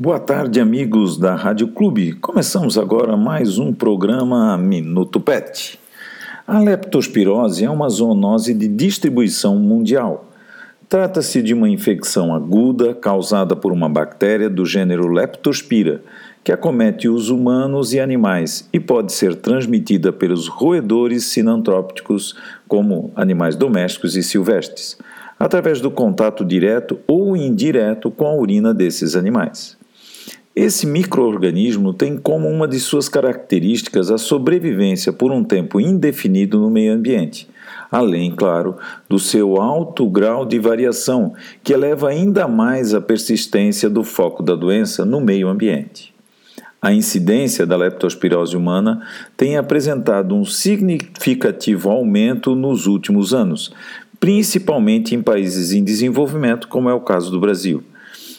Boa tarde, amigos da Rádio Clube. Começamos agora mais um programa Minuto Pet. A leptospirose é uma zoonose de distribuição mundial. Trata-se de uma infecção aguda causada por uma bactéria do gênero Leptospira, que acomete os humanos e animais e pode ser transmitida pelos roedores sinantrópicos, como animais domésticos e silvestres, através do contato direto ou indireto com a urina desses animais. Esse microorganismo tem como uma de suas características a sobrevivência por um tempo indefinido no meio ambiente, além, claro, do seu alto grau de variação, que eleva ainda mais a persistência do foco da doença no meio ambiente. A incidência da leptospirose humana tem apresentado um significativo aumento nos últimos anos, principalmente em países em desenvolvimento, como é o caso do Brasil.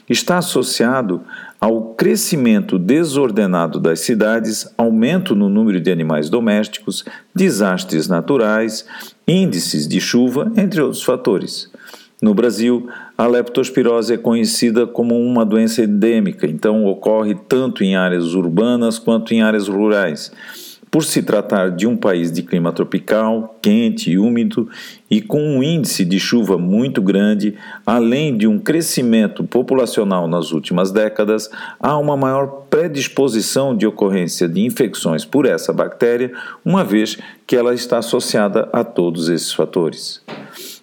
Está associado ao crescimento desordenado das cidades, aumento no número de animais domésticos, desastres naturais, índices de chuva, entre outros fatores. No Brasil, a leptospirose é conhecida como uma doença endêmica, então ocorre tanto em áreas urbanas quanto em áreas rurais por se tratar de um país de clima tropical, quente e úmido e com um índice de chuva muito grande, além de um crescimento populacional nas últimas décadas, há uma maior predisposição de ocorrência de infecções por essa bactéria, uma vez que ela está associada a todos esses fatores.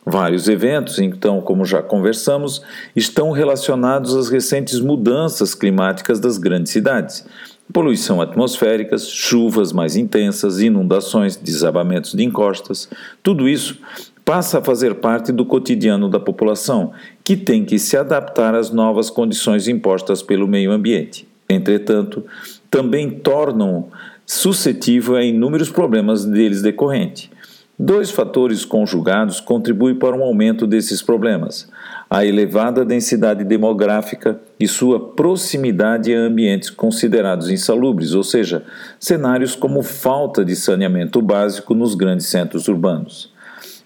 Vários eventos, então, como já conversamos, estão relacionados às recentes mudanças climáticas das grandes cidades poluição atmosférica, chuvas mais intensas, inundações, desabamentos de encostas, tudo isso passa a fazer parte do cotidiano da população, que tem que se adaptar às novas condições impostas pelo meio ambiente. Entretanto, também tornam suscetível a inúmeros problemas deles decorrentes. Dois fatores conjugados contribuem para um aumento desses problemas: a elevada densidade demográfica e sua proximidade a ambientes considerados insalubres, ou seja, cenários como falta de saneamento básico nos grandes centros urbanos.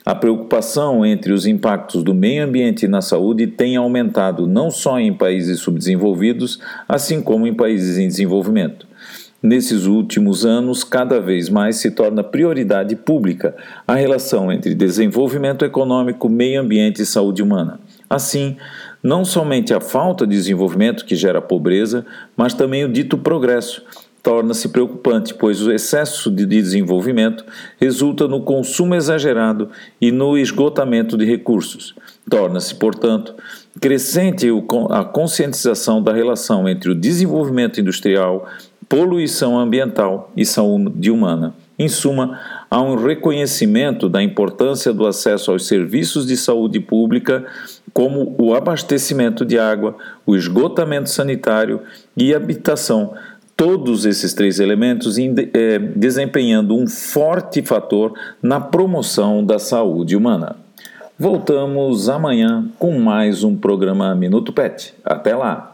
A preocupação entre os impactos do meio ambiente na saúde tem aumentado não só em países subdesenvolvidos, assim como em países em desenvolvimento. Nesses últimos anos, cada vez mais se torna prioridade pública a relação entre desenvolvimento econômico, meio ambiente e saúde humana. Assim, não somente a falta de desenvolvimento que gera pobreza, mas também o dito progresso torna-se preocupante, pois o excesso de desenvolvimento resulta no consumo exagerado e no esgotamento de recursos. Torna-se, portanto, crescente a conscientização da relação entre o desenvolvimento industrial, poluição ambiental e saúde humana. Em suma, há um reconhecimento da importância do acesso aos serviços de saúde pública, como o abastecimento de água, o esgotamento sanitário e habitação. Todos esses três elementos é, desempenhando um forte fator na promoção da saúde humana. Voltamos amanhã com mais um programa Minuto Pet. Até lá!